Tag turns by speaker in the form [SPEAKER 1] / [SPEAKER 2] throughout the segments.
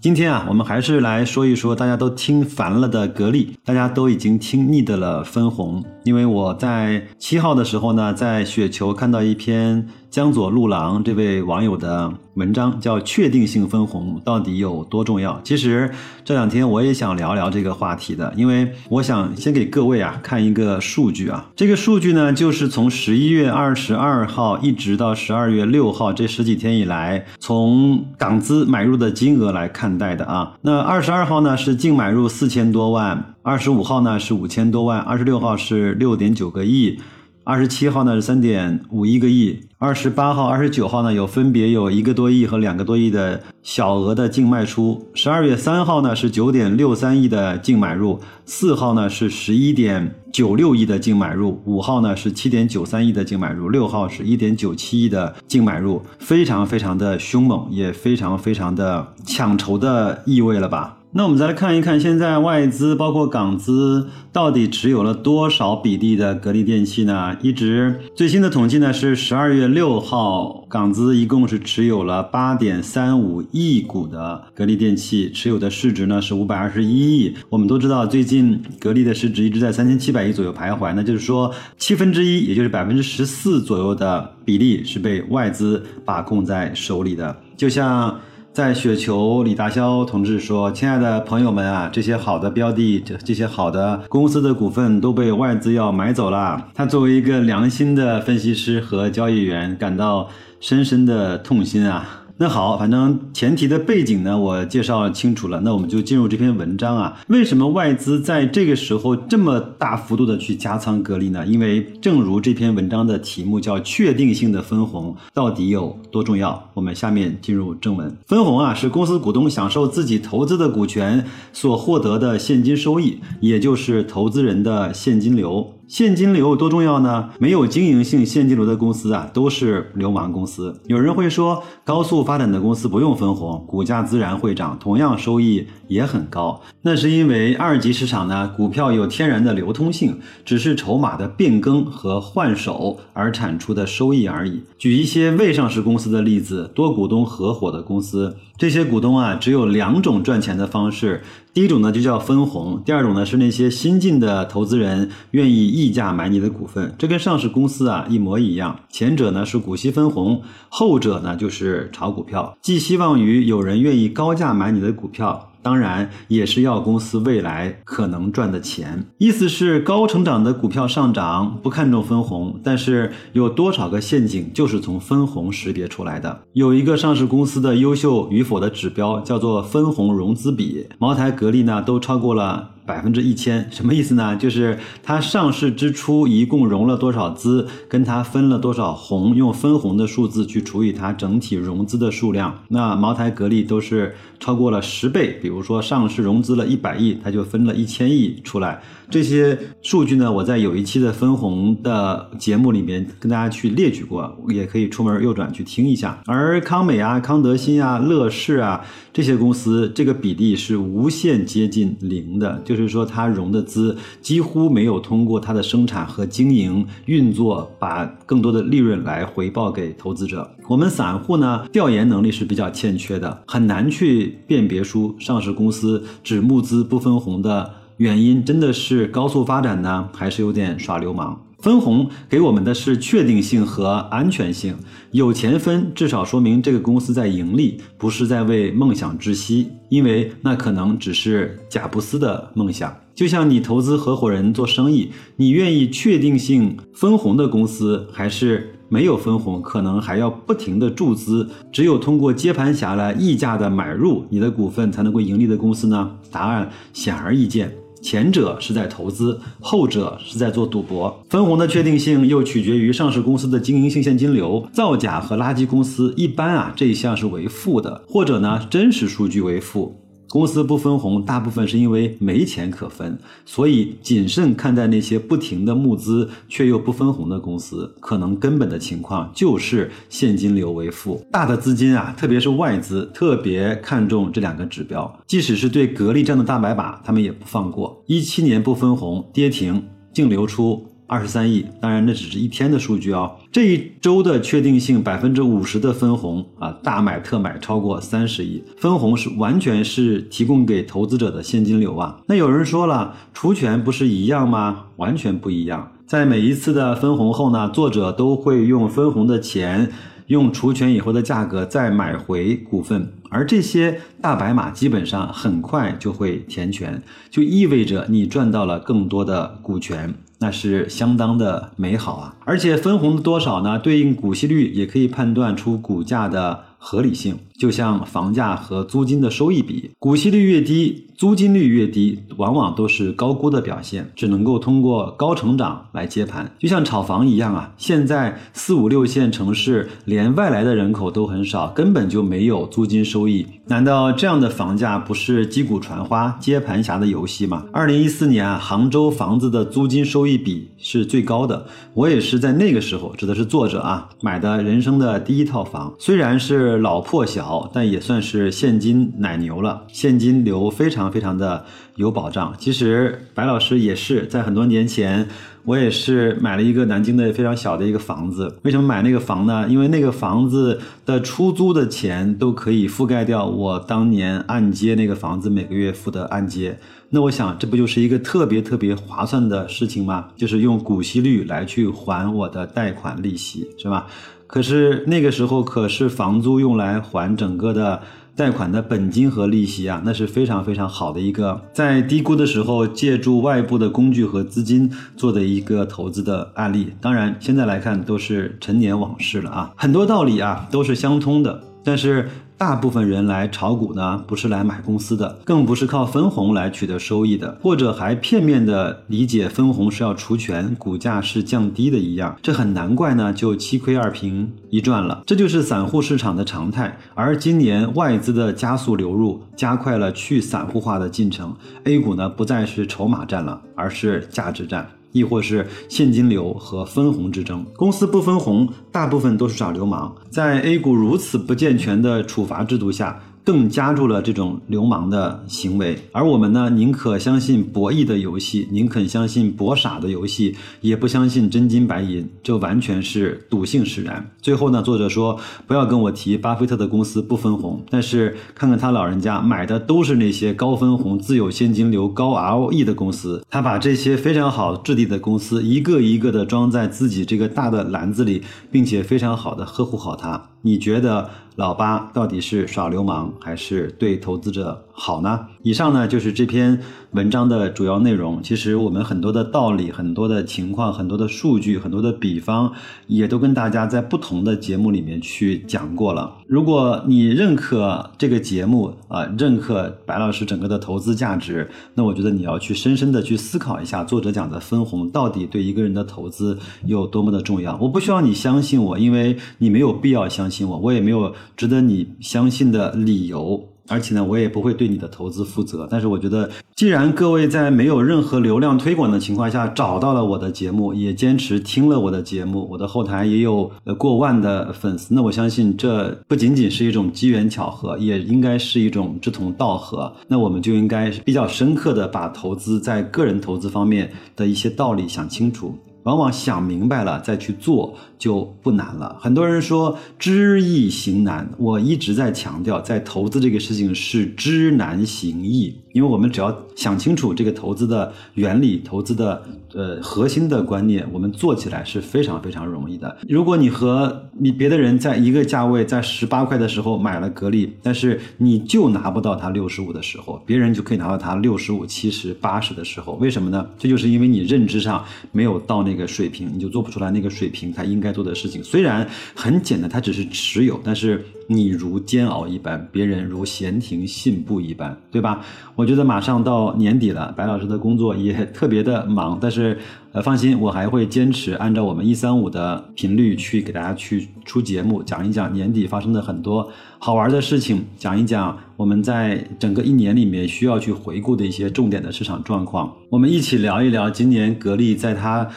[SPEAKER 1] 今天啊，我们还是来说一说大家都听烦了的格力，大家都已经听腻的了分红。因为我在七号的时候呢，在雪球看到一篇。江左路郎这位网友的文章叫“确定性分红到底有多重要”。其实这两天我也想聊聊这个话题的，因为我想先给各位啊看一个数据啊。这个数据呢，就是从十一月二十二号一直到十二月六号这十几天以来，从港资买入的金额来看看待的啊。那二十二号呢是净买入四千多万，二十五号呢是五千多万，二十六号是六点九个亿。二十七号呢是三点五一个亿，二十八号、二十九号呢有分别有一个多亿和两个多亿的小额的净卖出。十二月三号呢是九点六三亿的净买入，四号呢是十一点九六亿的净买入，五号呢是七点九三亿的净买入，六号是一点九七亿的净买入，非常非常的凶猛，也非常非常的抢筹的意味了吧。那我们再来看一看，现在外资包括港资到底持有了多少比例的格力电器呢？一直最新的统计呢是十二月六号，港资一共是持有了八点三五亿股的格力电器，持有的市值呢是五百二十一亿。我们都知道，最近格力的市值一直在三千七百亿左右徘徊，那就是说七分之一，也就是百分之十四左右的比例是被外资把控在手里的，就像。在雪球，李大霄同志说：“亲爱的朋友们啊，这些好的标的，这这些好的公司的股份都被外资要买走了。他作为一个良心的分析师和交易员，感到深深的痛心啊。”那好，反正前提的背景呢，我介绍清楚了。那我们就进入这篇文章啊。为什么外资在这个时候这么大幅度的去加仓格力呢？因为正如这篇文章的题目叫“确定性的分红到底有多重要”。我们下面进入正文。分红啊，是公司股东享受自己投资的股权所获得的现金收益，也就是投资人的现金流。现金流多重要呢？没有经营性现金流的公司啊，都是流氓公司。有人会说，高速发展的公司不用分红，股价自然会涨，同样收益也很高。那是因为二级市场呢，股票有天然的流通性，只是筹码的变更和换手而产出的收益而已。举一些未上市公司的例子，多股东合伙的公司。这些股东啊，只有两种赚钱的方式。第一种呢，就叫分红；第二种呢，是那些新进的投资人愿意溢价买你的股份。这跟上市公司啊一模一样。前者呢是股息分红，后者呢就是炒股票，寄希望于有人愿意高价买你的股票。当然也是要公司未来可能赚的钱，意思是高成长的股票上涨不看重分红，但是有多少个陷阱就是从分红识别出来的。有一个上市公司的优秀与否的指标叫做分红融资比，茅台、格力呢都超过了。百分之一千什么意思呢？就是它上市之初一共融了多少资，跟它分了多少红，用分红的数字去除以它整体融资的数量。那茅台、格力都是超过了十倍。比如说上市融资了一百亿，它就分了一千亿出来。这些数据呢，我在有一期的分红的节目里面跟大家去列举过，也可以出门右转去听一下。而康美啊、康德新啊、乐视啊这些公司，这个比例是无限接近零的，就是说它融的资几乎没有通过它的生产和经营运作，把更多的利润来回报给投资者。我们散户呢，调研能力是比较欠缺的，很难去辨别出上市公司只募资不分红的。原因真的是高速发展呢，还是有点耍流氓？分红给我们的是确定性和安全性，有钱分至少说明这个公司在盈利，不是在为梦想窒息，因为那可能只是贾布斯的梦想。就像你投资合伙人做生意，你愿意确定性分红的公司，还是没有分红，可能还要不停的注资，只有通过接盘侠来溢价的买入你的股份才能够盈利的公司呢？答案显而易见。前者是在投资，后者是在做赌博。分红的确定性又取决于上市公司的经营性现金流。造假和垃圾公司一般啊，这一项是为负的，或者呢，真实数据为负。公司不分红，大部分是因为没钱可分，所以谨慎看待那些不停的募资却又不分红的公司，可能根本的情况就是现金流为负。大的资金啊，特别是外资，特别看重这两个指标，即使是对格力这样的大白马，他们也不放过。一七年不分红，跌停，净流出。二十三亿，当然那只是一天的数据啊。这一周的确定性百分之五十的分红啊，大买特买超过三十亿，分红是完全是提供给投资者的现金流啊。那有人说了，除权不是一样吗？完全不一样。在每一次的分红后呢，作者都会用分红的钱。用除权以后的价格再买回股份，而这些大白马基本上很快就会填权，就意味着你赚到了更多的股权，那是相当的美好啊！而且分红的多少呢？对应股息率也可以判断出股价的合理性，就像房价和租金的收益比，股息率越低。租金率越低，往往都是高估的表现，只能够通过高成长来接盘，就像炒房一样啊。现在四五六线城市连外来的人口都很少，根本就没有租金收益。难道这样的房价不是击鼓传花、接盘侠的游戏吗？二零一四年啊，杭州房子的租金收益比是最高的，我也是在那个时候，指的是作者啊，买的人生的第一套房，虽然是老破小，但也算是现金奶牛了，现金流非常。非常的有保障。其实白老师也是在很多年前，我也是买了一个南京的非常小的一个房子。为什么买那个房呢？因为那个房子的出租的钱都可以覆盖掉我当年按揭那个房子每个月付的按揭。那我想，这不就是一个特别特别划算的事情吗？就是用股息率来去还我的贷款利息，是吧？可是那个时候可是房租用来还整个的。贷款的本金和利息啊，那是非常非常好的一个在低估的时候借助外部的工具和资金做的一个投资的案例。当然，现在来看都是陈年往事了啊，很多道理啊都是相通的，但是。大部分人来炒股呢，不是来买公司的，更不是靠分红来取得收益的，或者还片面的理解分红是要除权，股价是降低的一样，这很难怪呢，就七亏二平一赚了，这就是散户市场的常态。而今年外资的加速流入，加快了去散户化的进程，A 股呢不再是筹码战了，而是价值战。亦或是现金流和分红之争，公司不分红，大部分都是耍流氓。在 A 股如此不健全的处罚制度下。更加注了这种流氓的行为，而我们呢，宁可相信博弈的游戏，宁肯相信博傻的游戏，也不相信真金白银，这完全是赌性使然。最后呢，作者说不要跟我提巴菲特的公司不分红，但是看看他老人家买的都是那些高分红、自有现金流、高 ROE 的公司，他把这些非常好质地的公司一个一个的装在自己这个大的篮子里，并且非常好的呵护好它。你觉得？老八到底是耍流氓还是对投资者好呢？以上呢就是这篇文章的主要内容。其实我们很多的道理、很多的情况、很多的数据、很多的比方，也都跟大家在不同的节目里面去讲过了。如果你认可这个节目啊，认可白老师整个的投资价值，那我觉得你要去深深的去思考一下，作者讲的分红到底对一个人的投资有多么的重要。我不需要你相信我，因为你没有必要相信我，我也没有。值得你相信的理由，而且呢，我也不会对你的投资负责。但是我觉得，既然各位在没有任何流量推广的情况下找到了我的节目，也坚持听了我的节目，我的后台也有呃过万的粉丝，那我相信这不仅仅是一种机缘巧合，也应该是一种志同道合。那我们就应该比较深刻的把投资在个人投资方面的一些道理想清楚。往往想明白了再去做就不难了。很多人说知易行难，我一直在强调，在投资这个事情是知难行易，因为我们只要想清楚这个投资的原理、投资的呃核心的观念，我们做起来是非常非常容易的。如果你和你别的人在一个价位，在十八块的时候买了格力，但是你就拿不到它六十五的时候，别人就可以拿到它六十五、七十、八十的时候，为什么呢？这就是因为你认知上没有到那个水平，你就做不出来那个水平它应该该做的事情。虽然很简单，它只是持有，但是你如煎熬一般，别人如闲庭信步一般，对吧？我觉得马上到年底了，白老师的工作也特别的忙，但是呃，放心，我还会坚持按照我们一三五的频率去给大家去出节目，讲一讲年底发生的很多好玩的事情，讲一讲我们在整个一年里面需要去回顾的一些重点的市场状况，我们一起聊一聊今年格力在它。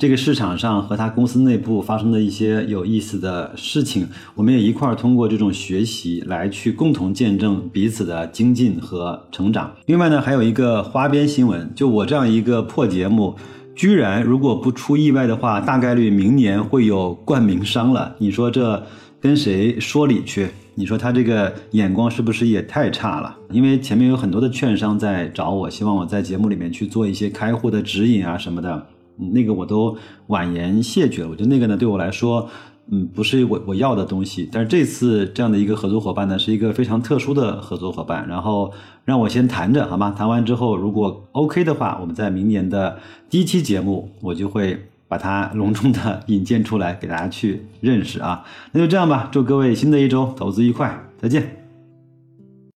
[SPEAKER 1] 这个市场上和他公司内部发生的一些有意思的事情，我们也一块儿通过这种学习来去共同见证彼此的精进和成长。另外呢，还有一个花边新闻，就我这样一个破节目，居然如果不出意外的话，大概率明年会有冠名商了。你说这跟谁说理去？你说他这个眼光是不是也太差了？因为前面有很多的券商在找我，希望我在节目里面去做一些开户的指引啊什么的。那个我都婉言谢绝了，我觉得那个呢对我来说，嗯，不是我我要的东西。但是这次这样的一个合作伙伴呢，是一个非常特殊的合作伙伴。然后让我先谈着好吗？谈完之后，如果 OK 的话，我们在明年的第一期节目，我就会把它隆重的 引荐出来给大家去认识啊。那就这样吧，祝各位新的一周投资愉快，再见。